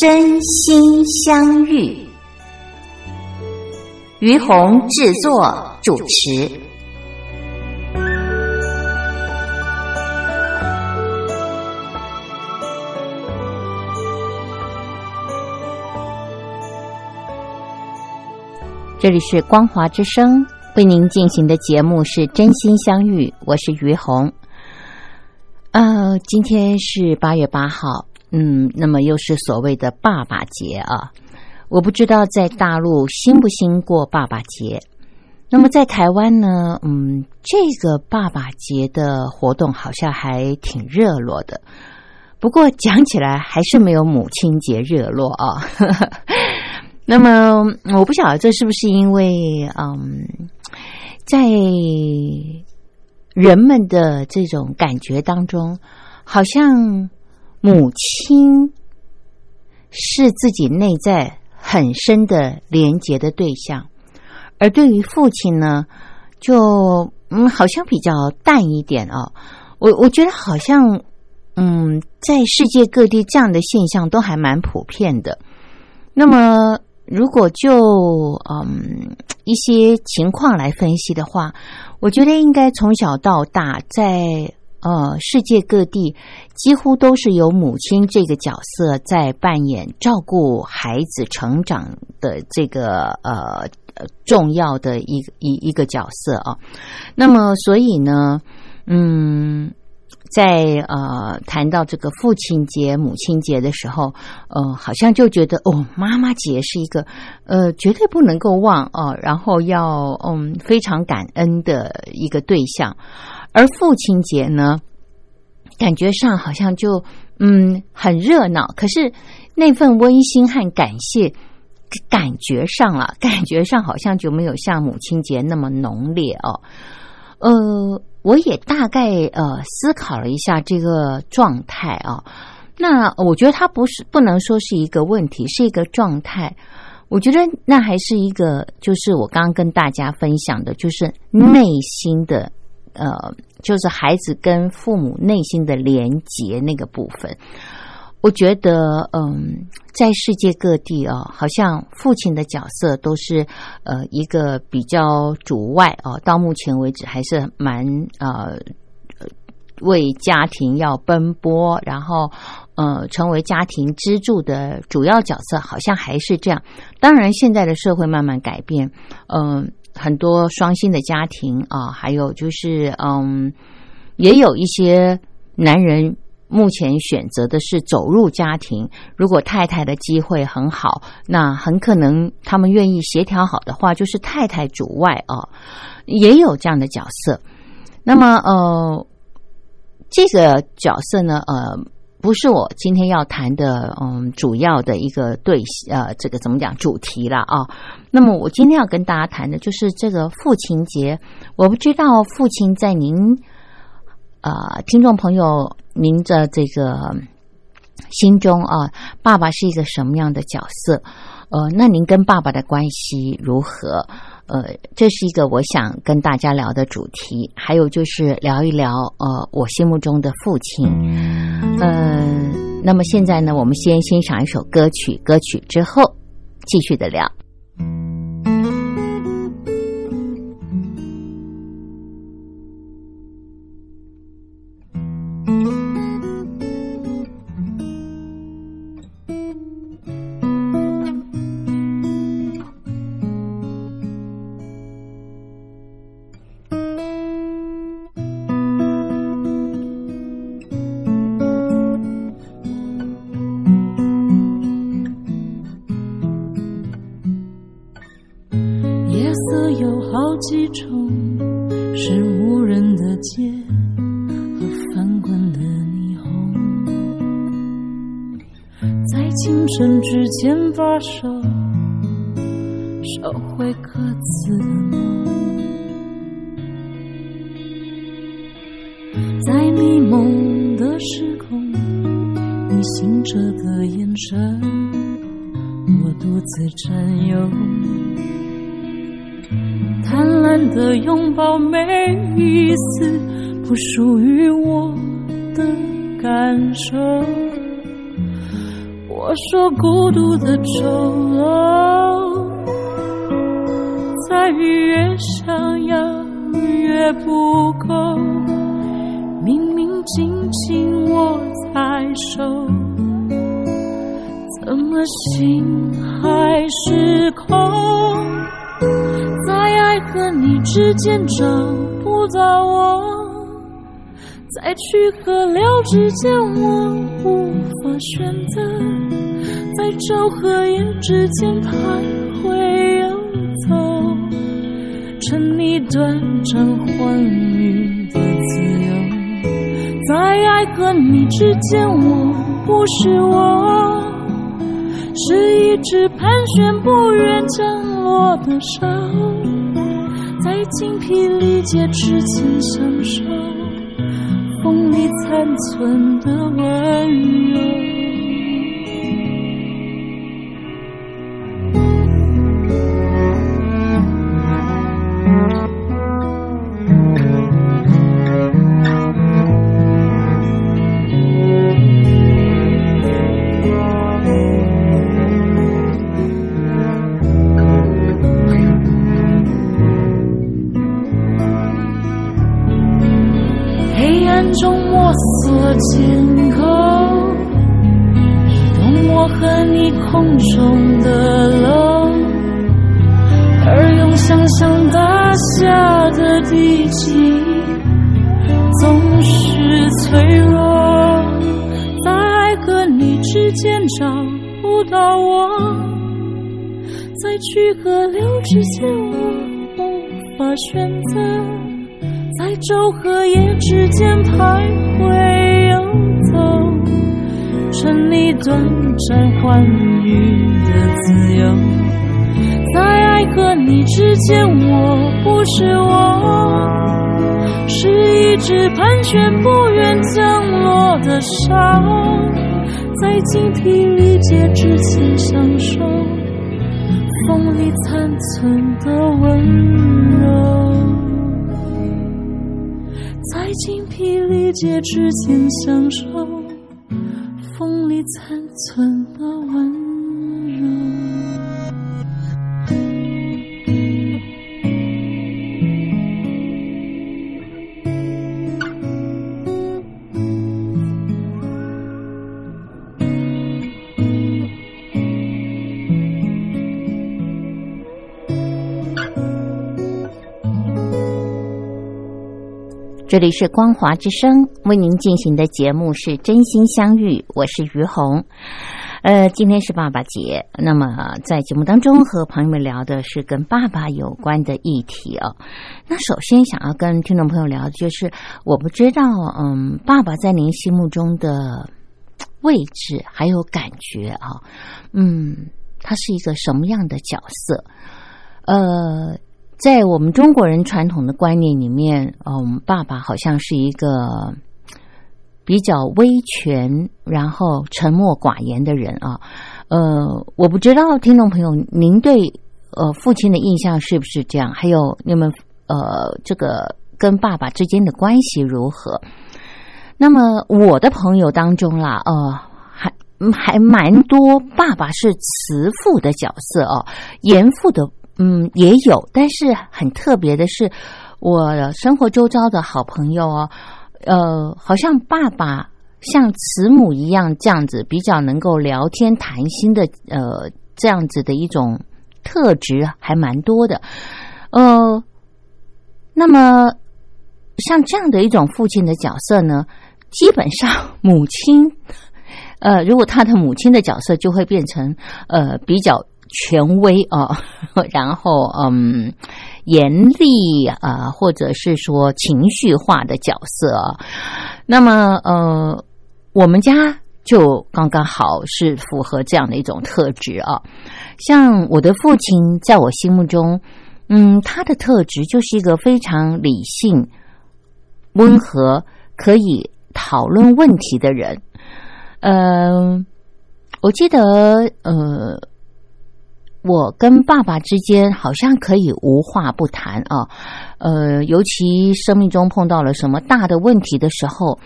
真心相遇，于红制作主持。这里是光华之声为您进行的节目是《真心相遇》，我是于红。呃，今天是八月八号。嗯，那么又是所谓的爸爸节啊！我不知道在大陆兴不兴过爸爸节。那么在台湾呢？嗯，这个爸爸节的活动好像还挺热络的。不过讲起来还是没有母亲节热络啊。那么我不晓得这是不是因为嗯，在人们的这种感觉当中，好像。母亲是自己内在很深的连结的对象，而对于父亲呢，就嗯，好像比较淡一点哦。我我觉得好像嗯，在世界各地这样的现象都还蛮普遍的。那么，如果就嗯一些情况来分析的话，我觉得应该从小到大在。呃，世界各地几乎都是由母亲这个角色在扮演照顾孩子成长的这个呃重要的一一一个角色啊。那么，所以呢，嗯，在呃谈到这个父亲节、母亲节的时候，呃，好像就觉得哦，妈妈节是一个呃绝对不能够忘哦，然后要嗯非常感恩的一个对象。而父亲节呢，感觉上好像就嗯很热闹，可是那份温馨和感谢，感觉上了，感觉上好像就没有像母亲节那么浓烈哦。呃，我也大概呃思考了一下这个状态啊，那我觉得它不是不能说是一个问题，是一个状态。我觉得那还是一个，就是我刚刚跟大家分享的，就是内心的。呃，就是孩子跟父母内心的连结那个部分，我觉得，嗯，在世界各地啊，好像父亲的角色都是呃一个比较主外哦，到目前为止还是蛮呃为家庭要奔波，然后呃成为家庭支柱的主要角色，好像还是这样。当然，现在的社会慢慢改变，嗯。很多双性的家庭啊，还有就是，嗯，也有一些男人目前选择的是走入家庭。如果太太的机会很好，那很可能他们愿意协调好的话，就是太太主外啊，也有这样的角色。那么，呃，这个角色呢，呃。不是我今天要谈的，嗯，主要的一个对，呃，这个怎么讲主题了啊？那么我今天要跟大家谈的就是这个父亲节。我不知道父亲在您，呃，听众朋友您的这个心中啊，爸爸是一个什么样的角色？呃，那您跟爸爸的关系如何？呃，这是一个我想跟大家聊的主题，还有就是聊一聊呃我心目中的父亲。嗯，那么现在呢，我们先欣赏一首歌曲，歌曲之后继续的聊。清晨之前把手烧毁各自的梦，在迷蒙的时空，你醒着的眼神，我独自占有。贪婪的拥抱，每一丝不属于我的感受。我说孤独的丑陋，在于越想要越不够。明明紧紧握在手，怎么心还是空？在爱和你之间找不到我，在去和留之间我无法选择，在昼和夜之间徘徊游走，沉溺短暂欢愉的自由，在爱和你之间我不是我，是一只盘旋不愿降。落的手，在精疲力竭之前享受风里残存的温柔。和留之间，我无法选择，在昼和夜之间徘徊游走，趁你短暂欢愉的自由，在爱和你之间，我不是我，是一只盘旋不愿降落的沙，在精疲力竭之前享受。风里残存的温柔，在精疲力竭之前享受风里残存的温柔。这里是光华之声为您进行的节目是真心相遇，我是于红。呃，今天是爸爸节，那么在节目当中和朋友们聊的是跟爸爸有关的议题哦。那首先想要跟听众朋友聊的就是，我不知道，嗯，爸爸在您心目中的位置还有感觉啊，嗯，他是一个什么样的角色？呃。在我们中国人传统的观念里面，嗯，爸爸好像是一个比较威权，然后沉默寡言的人啊。呃，我不知道听众朋友您对呃父亲的印象是不是这样？还有你们呃这个跟爸爸之间的关系如何？那么我的朋友当中啦，呃，还还蛮多爸爸是慈父的角色哦，严父的。嗯，也有，但是很特别的是，我生活周遭的好朋友哦，呃，好像爸爸像慈母一样这样子，比较能够聊天谈心的，呃，这样子的一种特质还蛮多的。呃，那么像这样的一种父亲的角色呢，基本上母亲，呃，如果他的母亲的角色就会变成呃比较。权威啊，然后嗯，严厉啊，或者是说情绪化的角色。那么呃，我们家就刚刚好是符合这样的一种特质啊。像我的父亲，在我心目中，嗯，他的特质就是一个非常理性、温和，可以讨论问题的人。嗯。我记得，呃，我跟爸爸之间好像可以无话不谈啊，呃，尤其生命中碰到了什么大的问题的时候，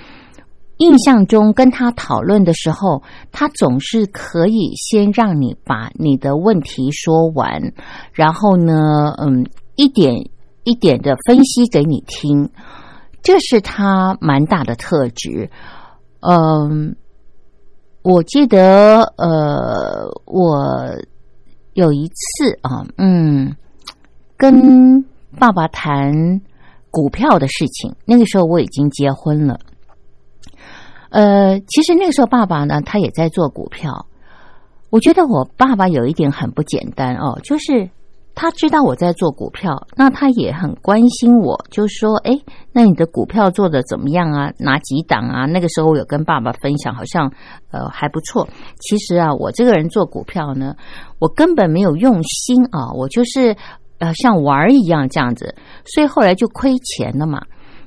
印象中跟他讨论的时候，他总是可以先让你把你的问题说完，然后呢，嗯，一点一点的分析给你听，这是他蛮大的特质，嗯。我记得，呃，我有一次啊，嗯，跟爸爸谈股票的事情。那个时候我已经结婚了，呃，其实那个时候爸爸呢，他也在做股票。我觉得我爸爸有一点很不简单哦，就是。他知道我在做股票，那他也很关心我，就说：“哎，那你的股票做的怎么样啊？哪几档啊？”那个时候我有跟爸爸分享，好像呃还不错。其实啊，我这个人做股票呢，我根本没有用心啊，我就是呃像玩儿一样这样子，所以后来就亏钱了嘛。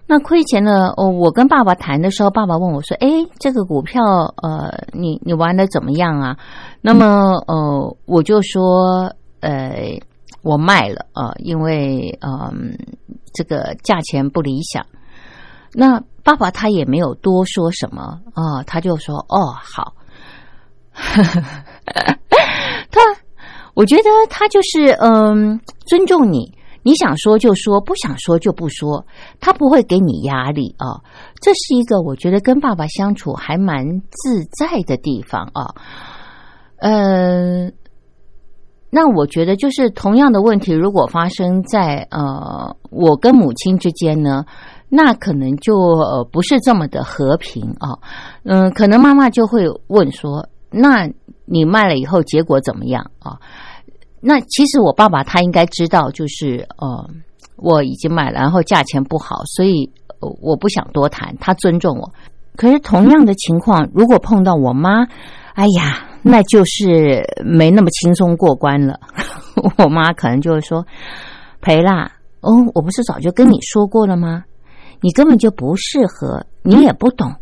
那亏钱了，哦，我跟爸爸谈的时候，爸爸问我说：“哎，这个股票呃，你你玩的怎么样啊？”那么呃，我就说呃。我卖了啊，因为嗯，这个价钱不理想。那爸爸他也没有多说什么啊，他就说：“哦，好。”他，我觉得他就是嗯，尊重你，你想说就说，不想说就不说，他不会给你压力啊。这是一个我觉得跟爸爸相处还蛮自在的地方啊。嗯。那我觉得，就是同样的问题，如果发生在呃我跟母亲之间呢，那可能就呃不是这么的和平啊。嗯，可能妈妈就会问说：“那你卖了以后结果怎么样啊？”那其实我爸爸他应该知道，就是呃我已经买了，然后价钱不好，所以我不想多谈，他尊重我。可是同样的情况，如果碰到我妈，哎呀。那就是没那么轻松过关了。我妈可能就会说：“赔啦，哦，我不是早就跟你说过了吗？你根本就不适合，你也不懂。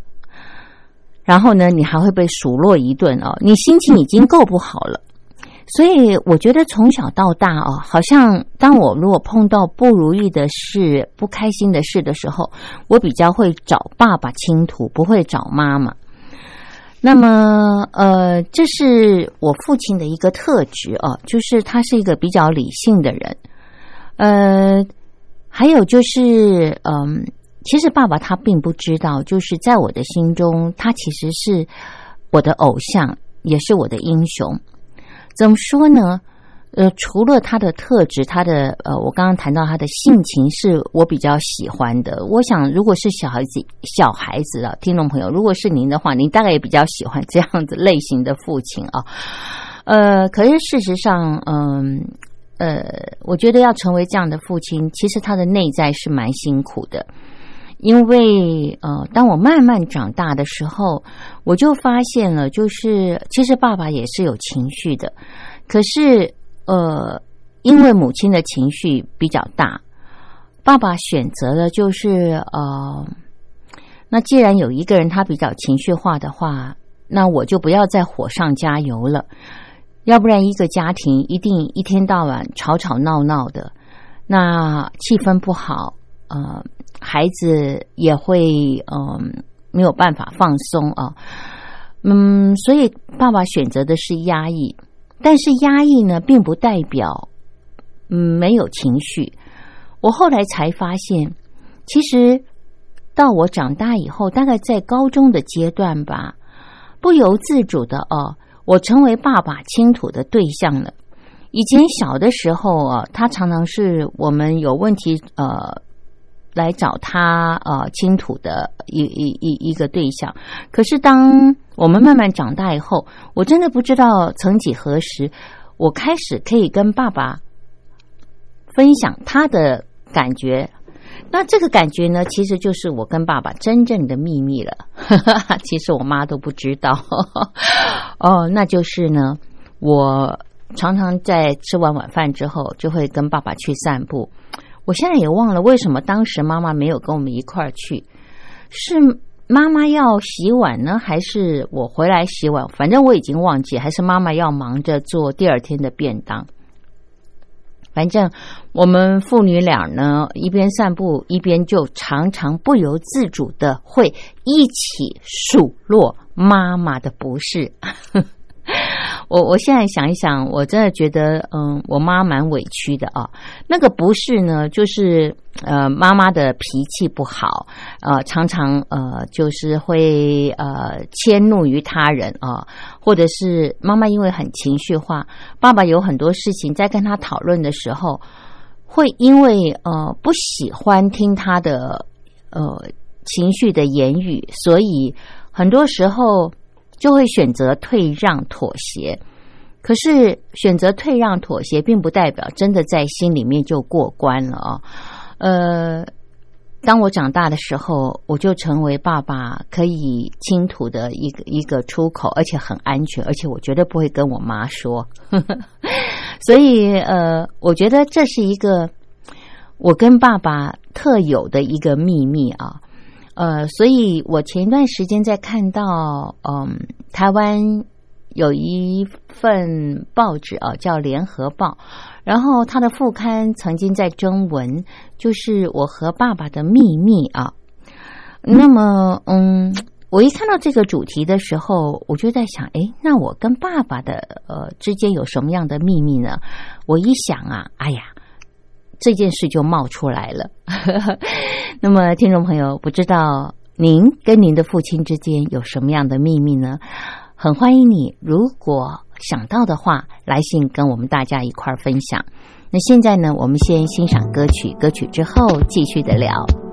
然后呢，你还会被数落一顿哦。你心情已经够不好了。所以我觉得从小到大哦，好像当我如果碰到不如意的事、不开心的事的时候，我比较会找爸爸倾吐，不会找妈妈。”那么，呃，这是我父亲的一个特质哦，就是他是一个比较理性的人。呃，还有就是，嗯，其实爸爸他并不知道，就是在我的心中，他其实是我的偶像，也是我的英雄。怎么说呢？呃，除了他的特质，他的呃，我刚刚谈到他的性情是我比较喜欢的。我想，如果是小孩子、小孩子啊，听众朋友，如果是您的话，您大概也比较喜欢这样子类型的父亲啊。呃，可是事实上，嗯呃，我觉得要成为这样的父亲，其实他的内在是蛮辛苦的。因为呃，当我慢慢长大的时候，我就发现了，就是其实爸爸也是有情绪的，可是。呃，因为母亲的情绪比较大，爸爸选择了就是呃，那既然有一个人他比较情绪化的话，那我就不要再火上加油了。要不然一个家庭一定一天到晚吵吵闹闹的，那气氛不好，呃，孩子也会嗯没有办法放松啊。嗯，所以爸爸选择的是压抑。但是压抑呢，并不代表嗯没有情绪。我后来才发现，其实到我长大以后，大概在高中的阶段吧，不由自主的哦，我成为爸爸倾吐的对象了。以前小的时候啊，他常常是我们有问题呃。来找他呃倾吐的一一一一个对象，可是当我们慢慢长大以后，我真的不知道曾几何时，我开始可以跟爸爸分享他的感觉。那这个感觉呢，其实就是我跟爸爸真正的秘密了。其实我妈都不知道。哦，那就是呢，我常常在吃完晚饭之后，就会跟爸爸去散步。我现在也忘了为什么当时妈妈没有跟我们一块儿去，是妈妈要洗碗呢，还是我回来洗碗？反正我已经忘记，还是妈妈要忙着做第二天的便当。反正我们父女俩呢，一边散步一边就常常不由自主的会一起数落妈妈的不是。我我现在想一想，我真的觉得，嗯，我妈蛮委屈的啊。那个不是呢，就是呃，妈妈的脾气不好，呃，常常呃，就是会呃迁怒于他人啊，或者是妈妈因为很情绪化，爸爸有很多事情在跟他讨论的时候，会因为呃不喜欢听他的呃情绪的言语，所以很多时候。就会选择退让妥协，可是选择退让妥协，并不代表真的在心里面就过关了啊。呃，当我长大的时候，我就成为爸爸可以倾吐的一个一个出口，而且很安全，而且我绝对不会跟我妈说。所以，呃，我觉得这是一个我跟爸爸特有的一个秘密啊。呃，所以我前一段时间在看到，嗯，台湾有一份报纸啊，叫《联合报》，然后它的副刊曾经在征文，就是我和爸爸的秘密啊。那么，嗯，我一看到这个主题的时候，我就在想，哎，那我跟爸爸的呃之间有什么样的秘密呢？我一想啊，哎呀。这件事就冒出来了。那么，听众朋友，不知道您跟您的父亲之间有什么样的秘密呢？很欢迎你，如果想到的话，来信跟我们大家一块儿分享。那现在呢，我们先欣赏歌曲，歌曲之后继续的聊。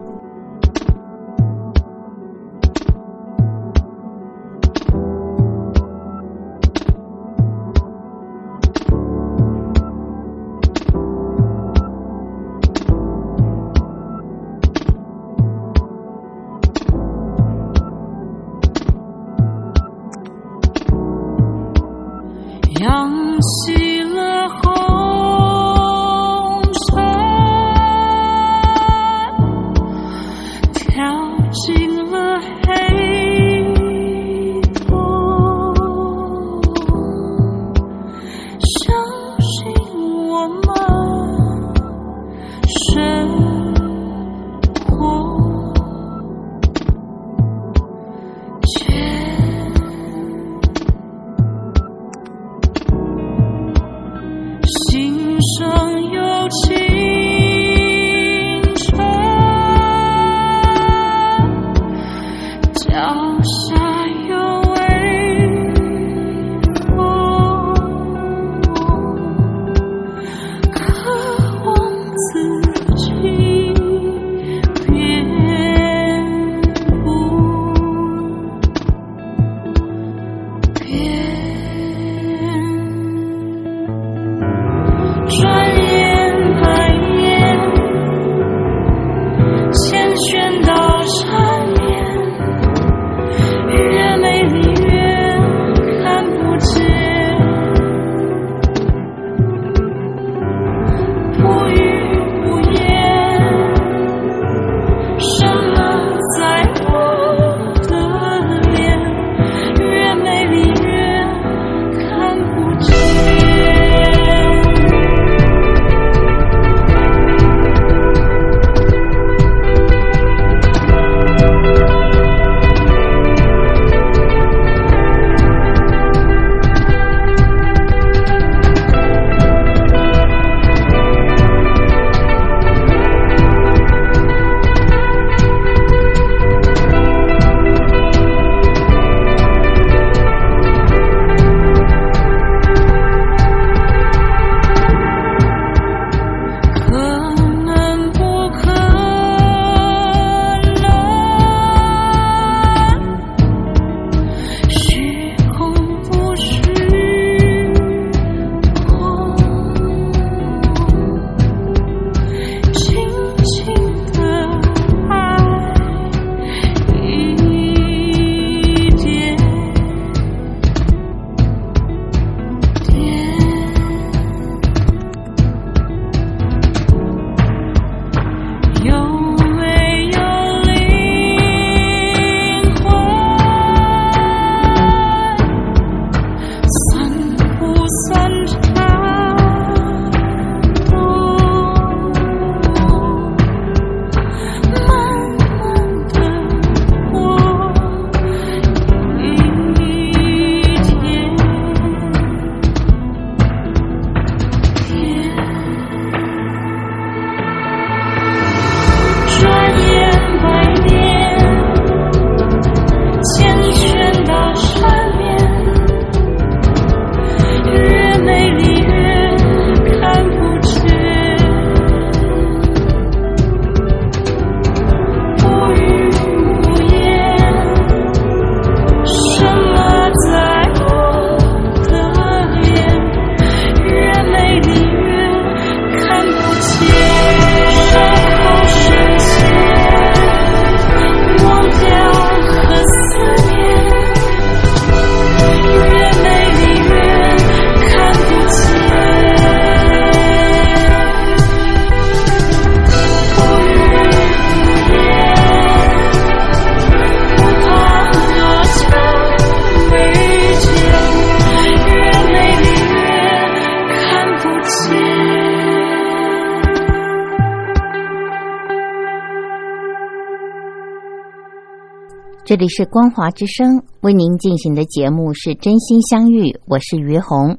这里是光华之声为您进行的节目是真心相遇，我是于红。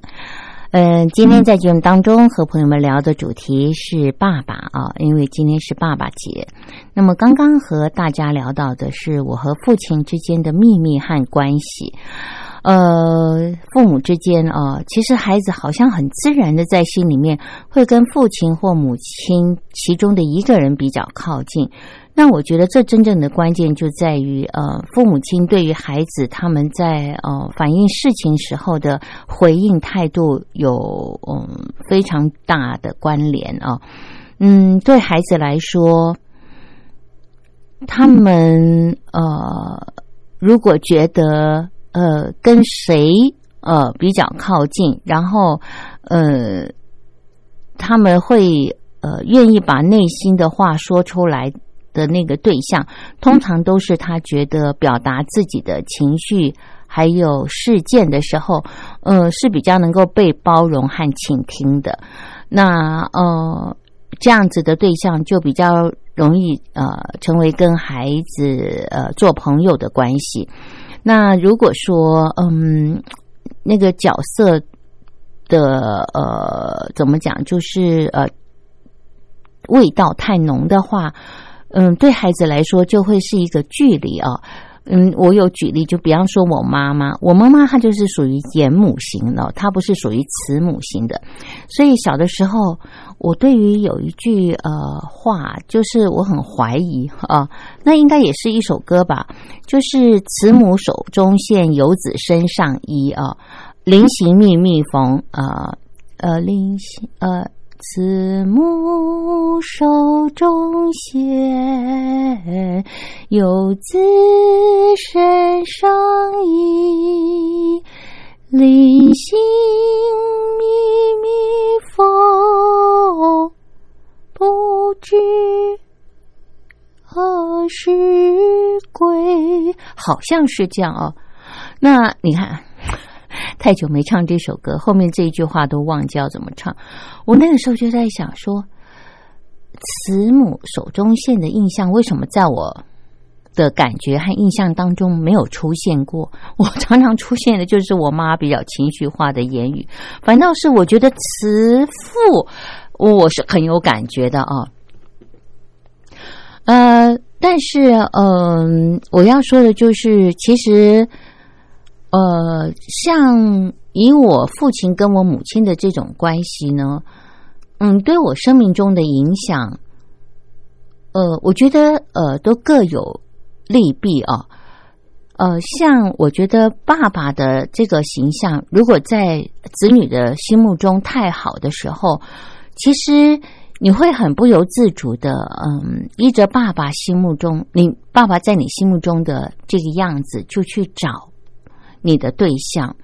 嗯，今天在节目当中和朋友们聊的主题是爸爸啊，因为今天是爸爸节。那么刚刚和大家聊到的是我和父亲之间的秘密和关系。呃，父母之间啊，其实孩子好像很自然的在心里面会跟父亲或母亲其中的一个人比较靠近。那我觉得这真正的关键就在于，呃，父母亲对于孩子他们在呃反映事情时候的回应态度有嗯非常大的关联啊。嗯，对孩子来说，他们呃如果觉得呃跟谁呃比较靠近，然后呃他们会呃愿意把内心的话说出来。的那个对象，通常都是他觉得表达自己的情绪还有事件的时候，呃，是比较能够被包容和倾听的。那呃，这样子的对象就比较容易呃成为跟孩子呃做朋友的关系。那如果说嗯那个角色的呃怎么讲，就是呃味道太浓的话。嗯，对孩子来说就会是一个距离啊。嗯，我有举例，就比方说我妈妈，我妈妈她就是属于严母型的，她不是属于慈母型的。所以小的时候，我对于有一句呃话，就是我很怀疑啊，那应该也是一首歌吧，就是“慈母手中线，游子身上衣”啊，“临行密密缝”啊，呃，临行呃。慈母手中线，游子身上衣。临行密密缝，不知何时归。好像是这样哦。那你看。太久没唱这首歌，后面这一句话都忘记要怎么唱。我那个时候就在想说，慈母手中线的印象为什么在我的感觉和印象当中没有出现过？我常常出现的就是我妈比较情绪化的言语，反倒是我觉得慈父我是很有感觉的啊。呃，但是嗯，我要说的就是，其实。呃，像以我父亲跟我母亲的这种关系呢，嗯，对我生命中的影响，呃，我觉得呃都各有利弊啊。呃，像我觉得爸爸的这个形象，如果在子女的心目中太好的时候，其实你会很不由自主的，嗯，依着爸爸心目中你爸爸在你心目中的这个样子，就去找。你的对象，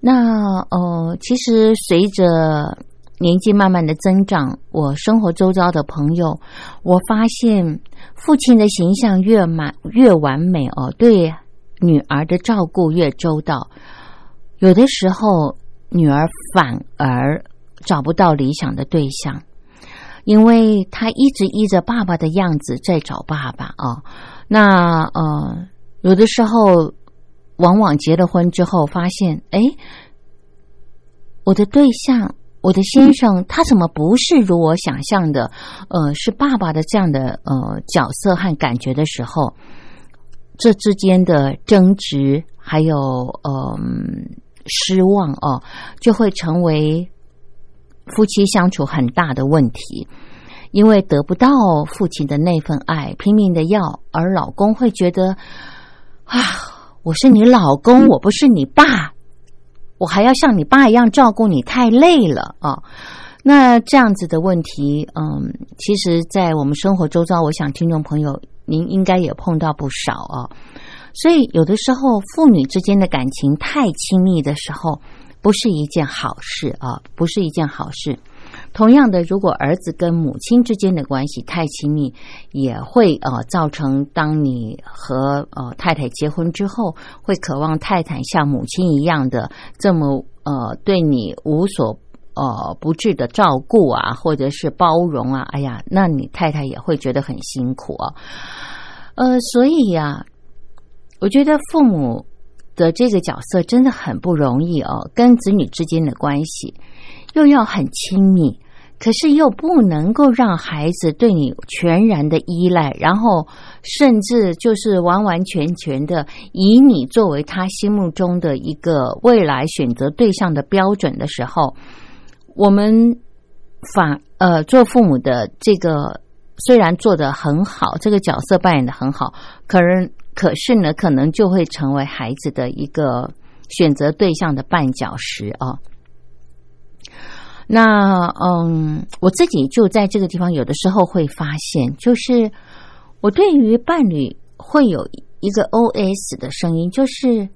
那呃，其实随着年纪慢慢的增长，我生活周遭的朋友，我发现父亲的形象越满越完美哦，对女儿的照顾越周到，有的时候女儿反而找不到理想的对象，因为她一直依着爸爸的样子在找爸爸啊，那呃，有的时候。往往结了婚之后，发现，哎，我的对象，我的先生，他怎么不是如我想象的，呃，是爸爸的这样的呃角色和感觉的时候，这之间的争执还有呃失望哦，就会成为夫妻相处很大的问题，因为得不到父亲的那份爱，拼命的要，而老公会觉得啊。我是你老公，我不是你爸，我还要像你爸一样照顾你，太累了啊！那这样子的问题，嗯，其实，在我们生活周遭，我想听众朋友您应该也碰到不少啊。所以，有的时候父女之间的感情太亲密的时候，不是一件好事啊，不是一件好事。同样的，如果儿子跟母亲之间的关系太亲密，也会呃造成当你和呃太太结婚之后，会渴望太太像母亲一样的这么呃对你无所呃不至的照顾啊，或者是包容啊，哎呀，那你太太也会觉得很辛苦啊。呃，所以呀，我觉得父母的这个角色真的很不容易哦，跟子女之间的关系又要很亲密。可是又不能够让孩子对你全然的依赖，然后甚至就是完完全全的以你作为他心目中的一个未来选择对象的标准的时候，我们反呃做父母的这个虽然做得很好，这个角色扮演的很好，可能可是呢，可能就会成为孩子的一个选择对象的绊脚石啊。那嗯，我自己就在这个地方，有的时候会发现，就是我对于伴侣会有一个 O S 的声音，就是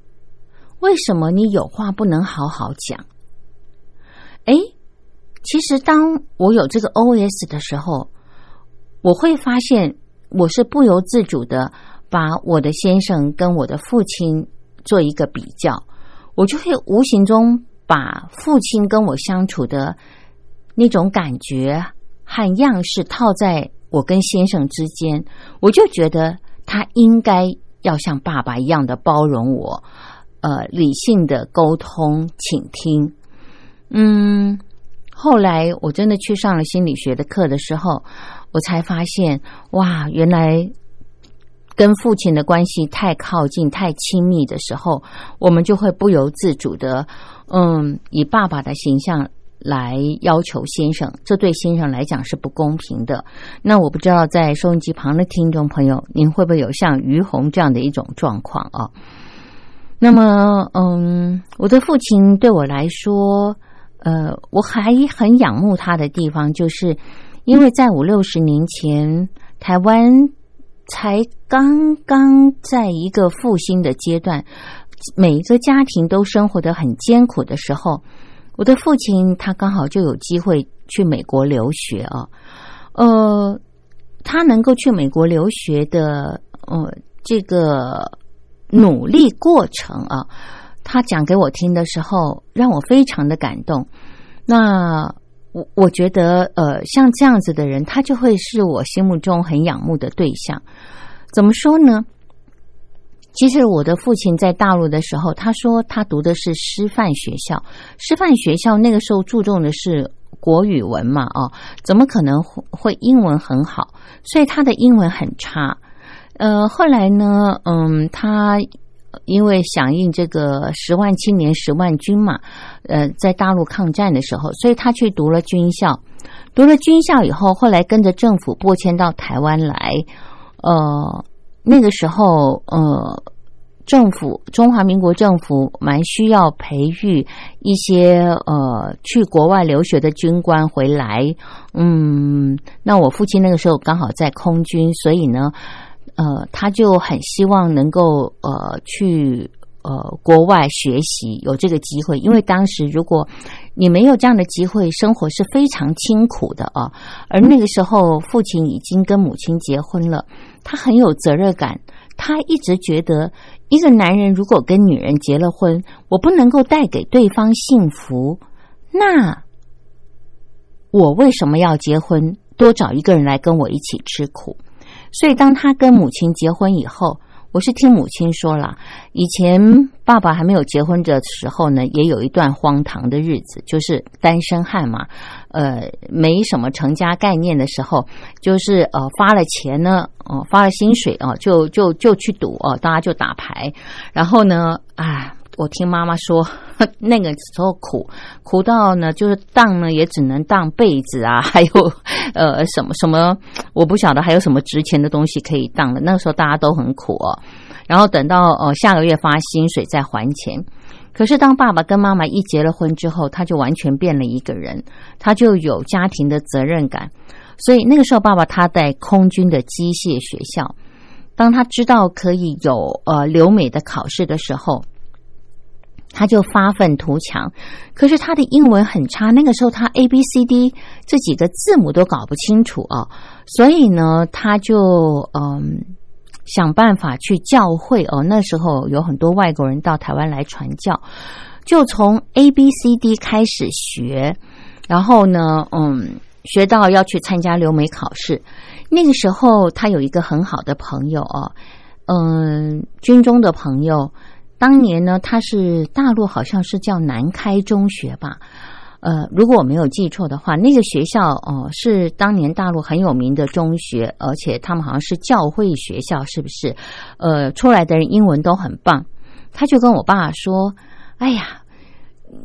为什么你有话不能好好讲？哎，其实当我有这个 O S 的时候，我会发现我是不由自主的把我的先生跟我的父亲做一个比较，我就会无形中。把父亲跟我相处的那种感觉和样式套在我跟先生之间，我就觉得他应该要像爸爸一样的包容我，呃，理性的沟通、倾听。嗯，后来我真的去上了心理学的课的时候，我才发现，哇，原来跟父亲的关系太靠近、太亲密的时候，我们就会不由自主的。嗯，以爸爸的形象来要求先生，这对先生来讲是不公平的。那我不知道在收音机旁的听众朋友，您会不会有像于红这样的一种状况啊？那么，嗯，我的父亲对我来说，呃，我还很仰慕他的地方，就是因为在五六十年前，台湾才刚刚在一个复兴的阶段。每一个家庭都生活的很艰苦的时候，我的父亲他刚好就有机会去美国留学啊。呃，他能够去美国留学的，呃，这个努力过程啊，他讲给我听的时候，让我非常的感动。那我我觉得，呃，像这样子的人，他就会是我心目中很仰慕的对象。怎么说呢？其实我的父亲在大陆的时候，他说他读的是师范学校。师范学校那个时候注重的是国语文嘛，哦，怎么可能会英文很好？所以他的英文很差。呃，后来呢，嗯，他因为响应这个十万青年十万军嘛，呃，在大陆抗战的时候，所以他去读了军校。读了军校以后，后来跟着政府拨迁到台湾来，呃。那个时候，呃，政府中华民国政府蛮需要培育一些呃去国外留学的军官回来。嗯，那我父亲那个时候刚好在空军，所以呢，呃，他就很希望能够呃去呃国外学习，有这个机会。因为当时如果你没有这样的机会，生活是非常清苦的啊。而那个时候，父亲已经跟母亲结婚了。他很有责任感，他一直觉得，一个男人如果跟女人结了婚，我不能够带给对方幸福，那我为什么要结婚？多找一个人来跟我一起吃苦。所以，当他跟母亲结婚以后。我是听母亲说了，以前爸爸还没有结婚的时候呢，也有一段荒唐的日子，就是单身汉嘛，呃，没什么成家概念的时候，就是呃发了钱呢，哦发了薪水哦，就就就去赌哦，大家就打牌，然后呢，啊，我听妈妈说，那个时候苦苦到呢，就是当呢也只能当被子啊，还有 呃什么什么，我不晓得还有什么值钱的东西可以当了。那个时候大家都很苦哦，然后等到呃下个月发薪水再还钱。可是当爸爸跟妈妈一结了婚之后，他就完全变了一个人，他就有家庭的责任感。所以那个时候，爸爸他在空军的机械学校，当他知道可以有呃留美的考试的时候。他就发愤图强，可是他的英文很差。那个时候他 A B C D 这几个字母都搞不清楚啊，所以呢，他就嗯想办法去教会哦。那时候有很多外国人到台湾来传教，就从 A B C D 开始学，然后呢，嗯，学到要去参加留美考试。那个时候他有一个很好的朋友哦。嗯军中的朋友，当年呢，他是大陆好像是叫南开中学吧。呃，如果我没有记错的话，那个学校哦、是当年大陆很有名的中学，而且他们好像是教会学校，是不是？呃，出来的人英文都很棒。他就跟我爸说：“哎呀，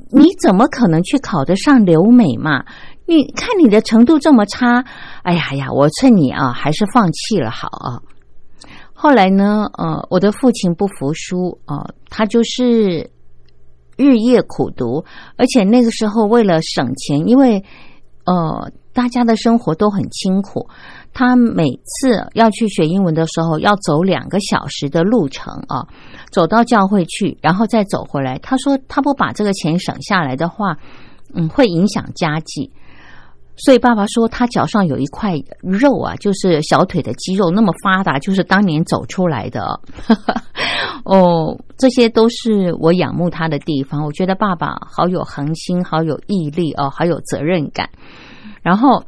你怎么可能去考得上留美嘛？你看你的程度这么差，哎呀呀，我劝你啊，还是放弃了好啊。”后来呢，呃，我的父亲不服输啊、他就是日夜苦读，而且那个时候为了省钱，因为呃大家的生活都很清苦，他每次要去学英文的时候要走两个小时的路程啊，走到教会去，然后再走回来。他说他不把这个钱省下来的话，嗯，会影响家计。所以爸爸说，他脚上有一块肉啊，就是小腿的肌肉那么发达，就是当年走出来的 哦。这些都是我仰慕他的地方。我觉得爸爸好有恒心，好有毅力哦，好有责任感。然后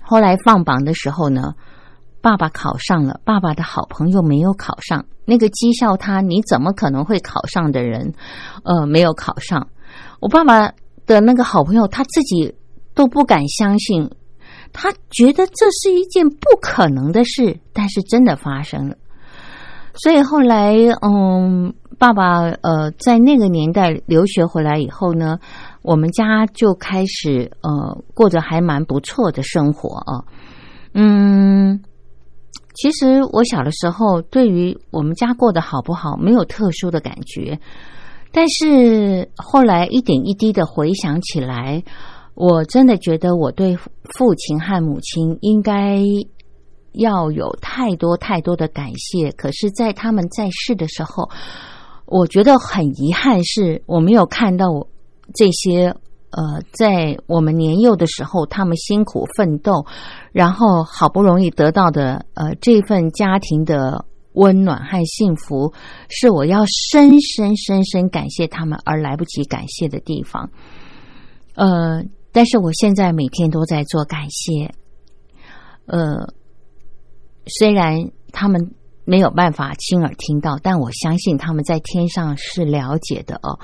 后来放榜的时候呢，爸爸考上了，爸爸的好朋友没有考上，那个讥笑他你怎么可能会考上的人，呃，没有考上。我爸爸的那个好朋友他自己都不敢相信，他觉得这是一件不可能的事，但是真的发生了。所以后来，嗯，爸爸呃，在那个年代留学回来以后呢，我们家就开始呃过着还蛮不错的生活啊。嗯，其实我小的时候对于我们家过得好不好没有特殊的感觉，但是后来一点一滴的回想起来，我真的觉得我对父亲和母亲应该。要有太多太多的感谢，可是，在他们在世的时候，我觉得很遗憾，是我没有看到我这些呃，在我们年幼的时候，他们辛苦奋斗，然后好不容易得到的呃这份家庭的温暖和幸福，是我要深深深深感谢他们而来不及感谢的地方。呃，但是我现在每天都在做感谢，呃。虽然他们没有办法亲耳听到，但我相信他们在天上是了解的哦。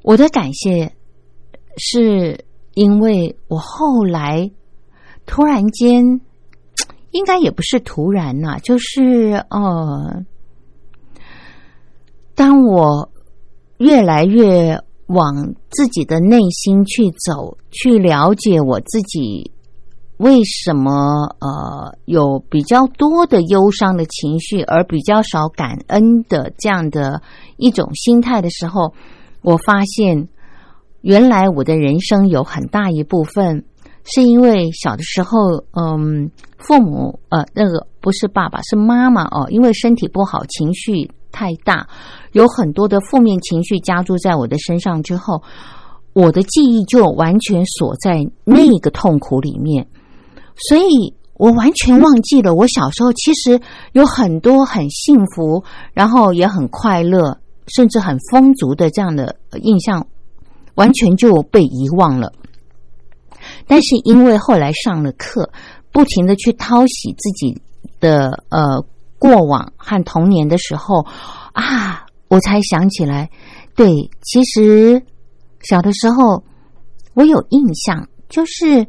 我的感谢是因为我后来突然间，应该也不是突然呐、就是呃，当我越来越往自己的内心去走，去了解我自己。为什么呃有比较多的忧伤的情绪，而比较少感恩的这样的一种心态的时候，我发现原来我的人生有很大一部分是因为小的时候，嗯，父母呃那个不是爸爸是妈妈哦，因为身体不好，情绪太大，有很多的负面情绪加注在我的身上之后，我的记忆就完全锁在那个痛苦里面。所以我完全忘记了，我小时候其实有很多很幸福，然后也很快乐，甚至很丰足的这样的印象，完全就被遗忘了。但是因为后来上了课，不停的去掏洗自己的呃过往和童年的时候啊，我才想起来，对，其实小的时候我有印象，就是。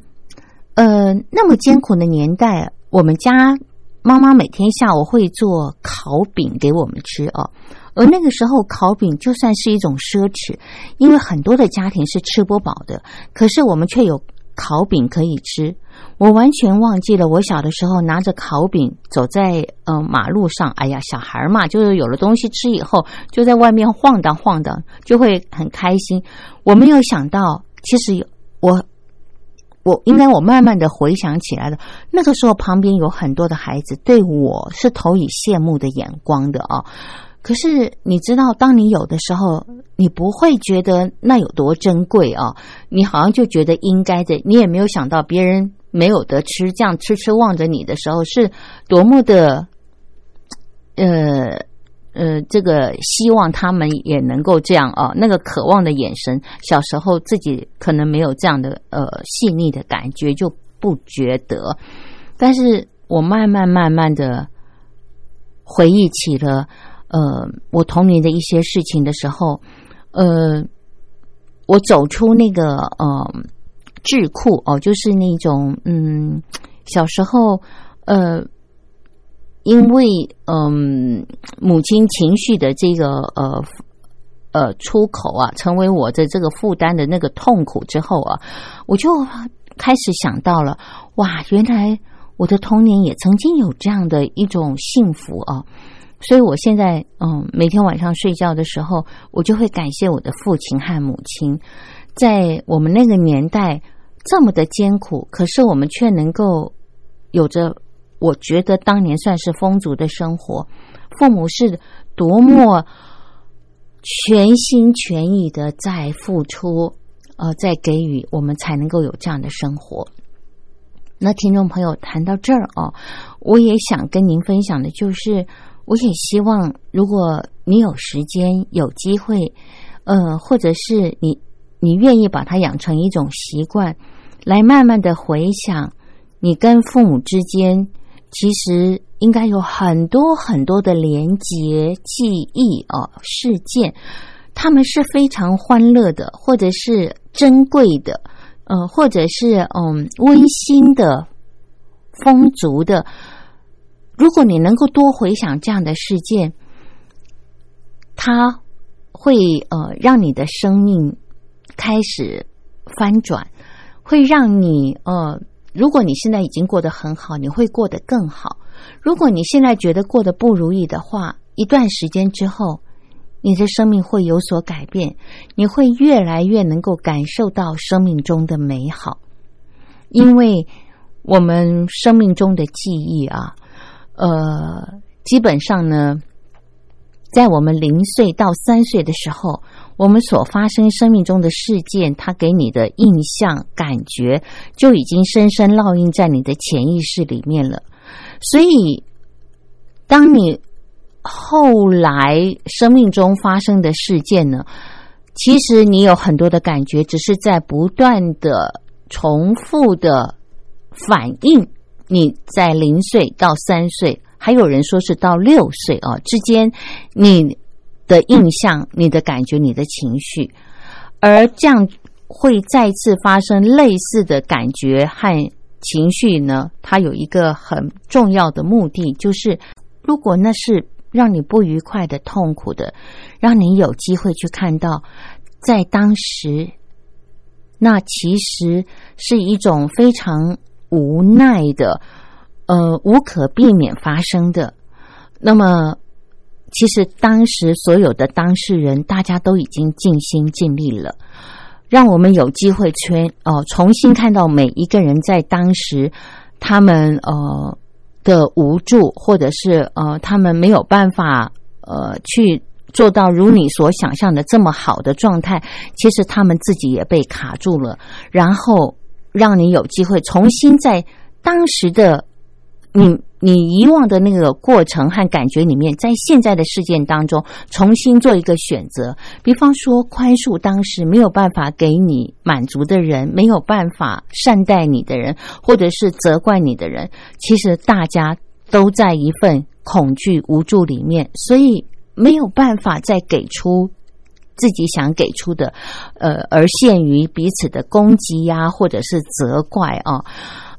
呃，那么艰苦的年代，我们家妈妈每天下午会做烤饼给我们吃哦。而那个时候，烤饼就算是一种奢侈，因为很多的家庭是吃不饱的，可是我们却有烤饼可以吃。我完全忘记了，我小的时候拿着烤饼走在呃马路上，哎呀，小孩嘛，就是有了东西吃以后，就在外面晃荡晃荡，就会很开心。我没有想到，其实有我。我应该，我慢慢的回想起来了。那个时候，旁边有很多的孩子对我是投以羡慕的眼光的啊。可是你知道，当你有的时候，你不会觉得那有多珍贵啊。你好像就觉得应该的，你也没有想到别人没有得吃，这样痴痴望着你的时候，是多么的，呃。呃，这个希望他们也能够这样啊，那个渴望的眼神，小时候自己可能没有这样的呃细腻的感觉，就不觉得。但是我慢慢慢慢的回忆起了呃我童年的一些事情的时候，呃，我走出那个呃智库哦，就是那种嗯小时候呃。因为嗯，母亲情绪的这个呃呃出口啊，成为我的这个负担的那个痛苦之后啊，我就开始想到了，哇，原来我的童年也曾经有这样的一种幸福啊！所以我现在嗯，每天晚上睡觉的时候，我就会感谢我的父亲和母亲，在我们那个年代这么的艰苦，可是我们却能够有着。我觉得当年算是丰足的生活，父母是多么全心全意的在付出，呃，在给予，我们才能够有这样的生活。那听众朋友谈到这儿哦，我也想跟您分享的就是，我也希望如果你有时间、有机会，呃，或者是你你愿意把它养成一种习惯，来慢慢的回想你跟父母之间。其实应该有很多很多的连结记忆哦，事件，他们是非常欢乐的，或者是珍贵的，呃，或者是嗯温馨的、丰足的。如果你能够多回想这样的事件，它会呃让你的生命开始翻转，会让你呃。如果你现在已经过得很好，你会过得更好。如果你现在觉得过得不如意的话，一段时间之后，你的生命会有所改变，你会越来越能够感受到生命中的美好。因为我们生命中的记忆啊，呃，基本上呢，在我们零岁到三岁的时候。我们所发生生命中的事件，它给你的印象、感觉就已经深深烙印在你的潜意识里面了。所以，当你后来生命中发生的事件呢，其实你有很多的感觉，只是在不断的重复的反应。你在零岁到三岁，还有人说是到六岁啊之间，你。的印象、你的感觉、你的情绪，而这样会再次发生类似的感觉和情绪呢？它有一个很重要的目的，就是如果那是让你不愉快的、痛苦的，让你有机会去看到，在当时，那其实是一种非常无奈的，呃，无可避免发生的。那么。其实当时所有的当事人，大家都已经尽心尽力了，让我们有机会全哦重新看到每一个人在当时他们呃的无助，或者是呃他们没有办法呃去做到如你所想象的这么好的状态。其实他们自己也被卡住了，然后让你有机会重新在当时的你。你遗忘的那个过程和感觉里面，在现在的事件当中重新做一个选择。比方说，宽恕当时没有办法给你满足的人，没有办法善待你的人，或者是责怪你的人，其实大家都在一份恐惧无助里面，所以没有办法再给出自己想给出的，呃，而限于彼此的攻击呀，或者是责怪啊。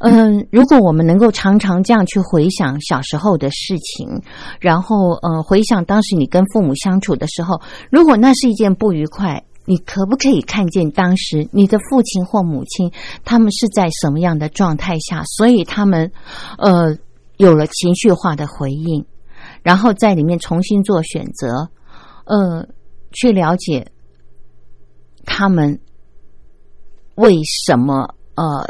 嗯，如果我们能够常常这样去回想小时候的事情，然后呃，回想当时你跟父母相处的时候，如果那是一件不愉快，你可不可以看见当时你的父亲或母亲他们是在什么样的状态下，所以他们呃有了情绪化的回应，然后在里面重新做选择，呃，去了解他们为什么呃。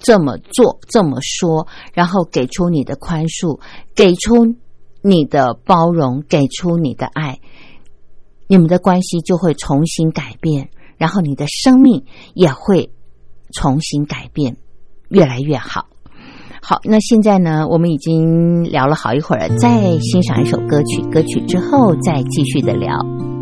这么做，这么说，然后给出你的宽恕，给出你的包容，给出你的爱，你们的关系就会重新改变，然后你的生命也会重新改变，越来越好。好，那现在呢，我们已经聊了好一会儿，再欣赏一首歌曲，歌曲之后再继续的聊。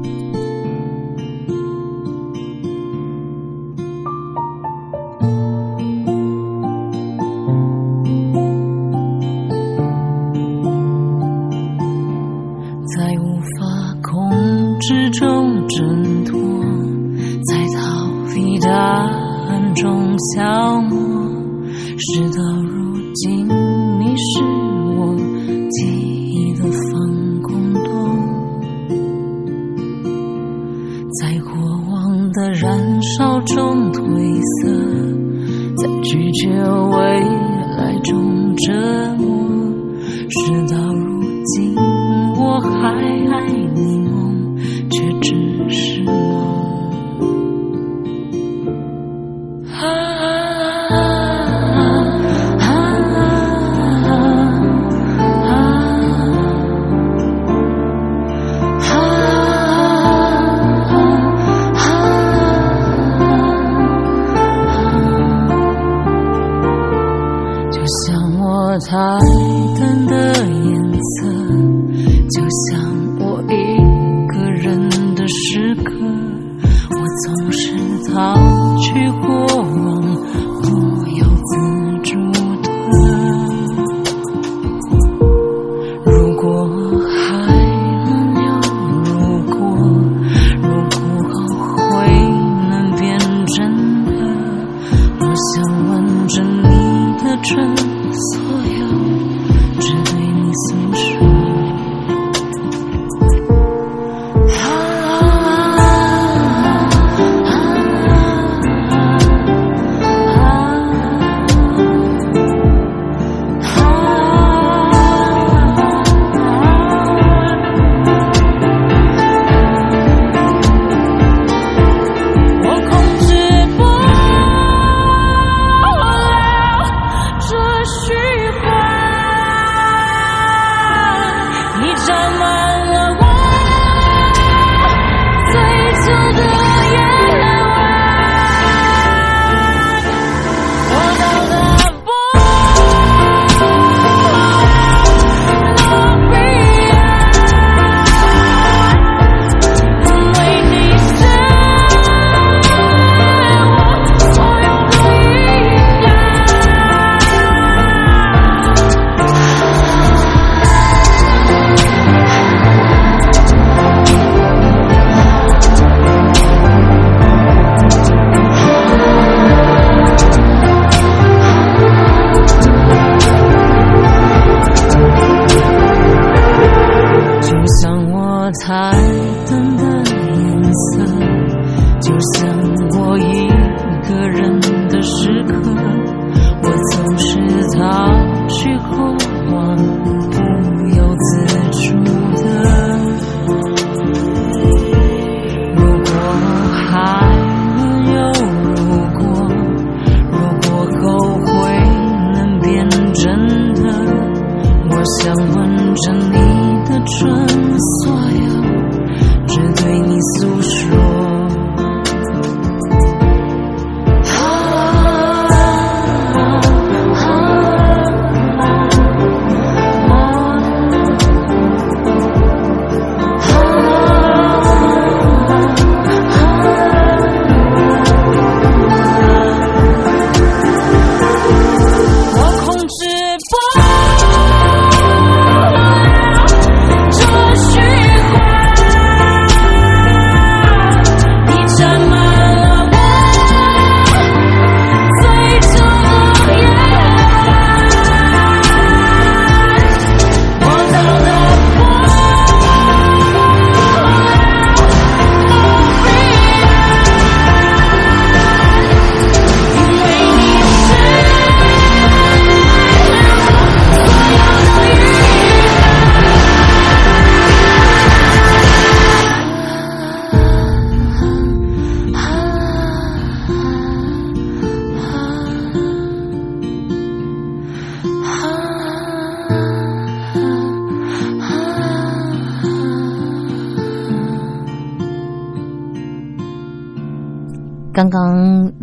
中消磨，事到如今，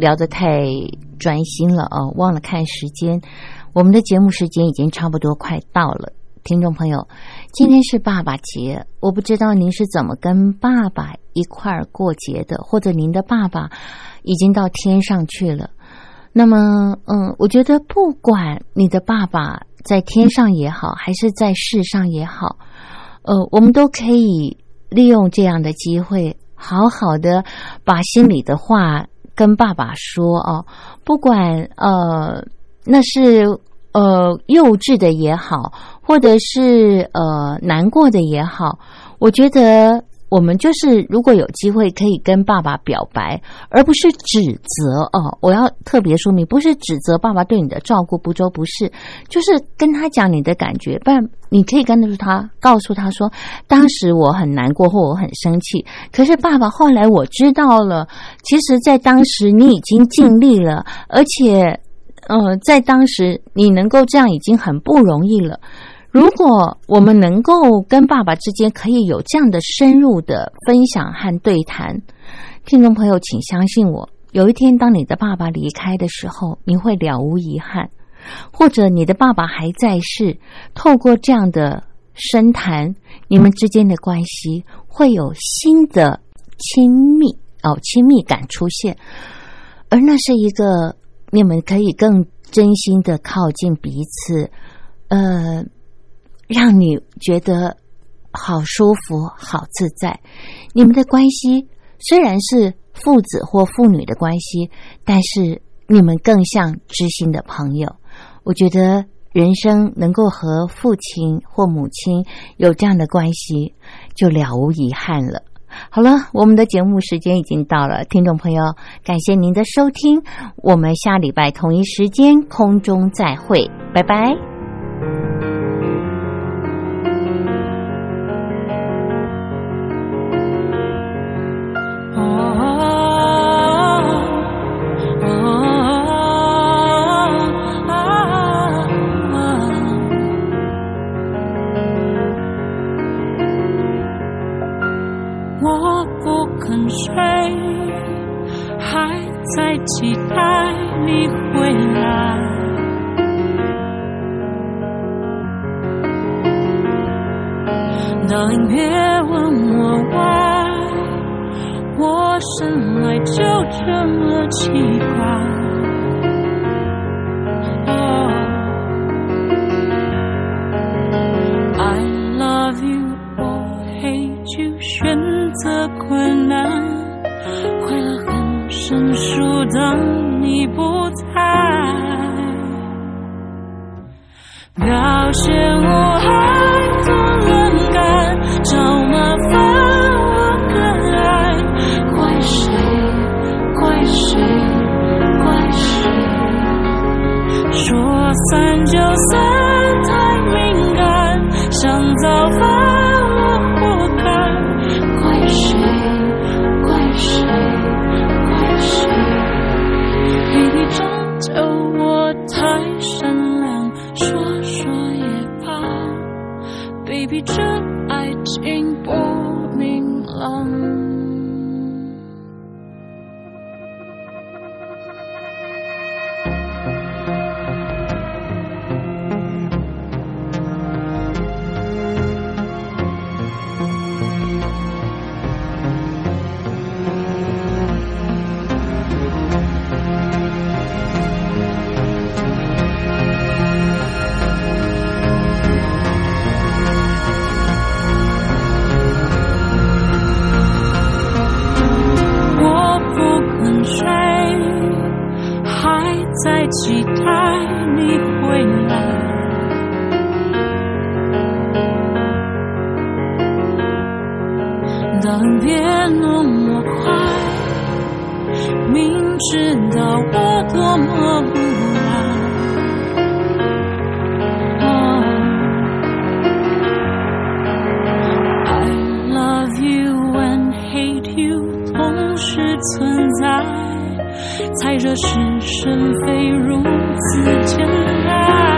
聊得太专心了哦，忘了看时间。我们的节目时间已经差不多快到了，听众朋友，今天是爸爸节，我不知道您是怎么跟爸爸一块儿过节的，或者您的爸爸已经到天上去了。那么，嗯，我觉得不管你的爸爸在天上也好，还是在世上也好，呃，我们都可以利用这样的机会，好好的把心里的话跟爸爸说哦。不管呃，那是呃幼稚的也好，或者是呃难过的也好，我觉得。我们就是，如果有机会可以跟爸爸表白，而不是指责哦。我要特别说明，不是指责爸爸对你的照顾不周，不是，就是跟他讲你的感觉。不然，你可以跟着他，告诉他说，当时我很难过或我很生气，可是爸爸后来我知道了，其实，在当时你已经尽力了，而且，呃，在当时你能够这样已经很不容易了。如果我们能够跟爸爸之间可以有这样的深入的分享和对谈，听众朋友，请相信我，有一天当你的爸爸离开的时候，你会了无遗憾；或者你的爸爸还在世，透过这样的深谈，你们之间的关系会有新的亲密哦，亲密感出现，而那是一个你们可以更真心的靠近彼此，呃。让你觉得好舒服、好自在。你们的关系虽然是父子或父女的关系，但是你们更像知心的朋友。我觉得人生能够和父亲或母亲有这样的关系，就了无遗憾了。好了，我们的节目时间已经到了，听众朋友，感谢您的收听，我们下礼拜同一时间空中再会，拜拜。在期待你回来。答应别问我 why，我生来就这么奇怪。别那么快明知道我多么不安 i love you and hate you 同时存在才惹是生非如此简单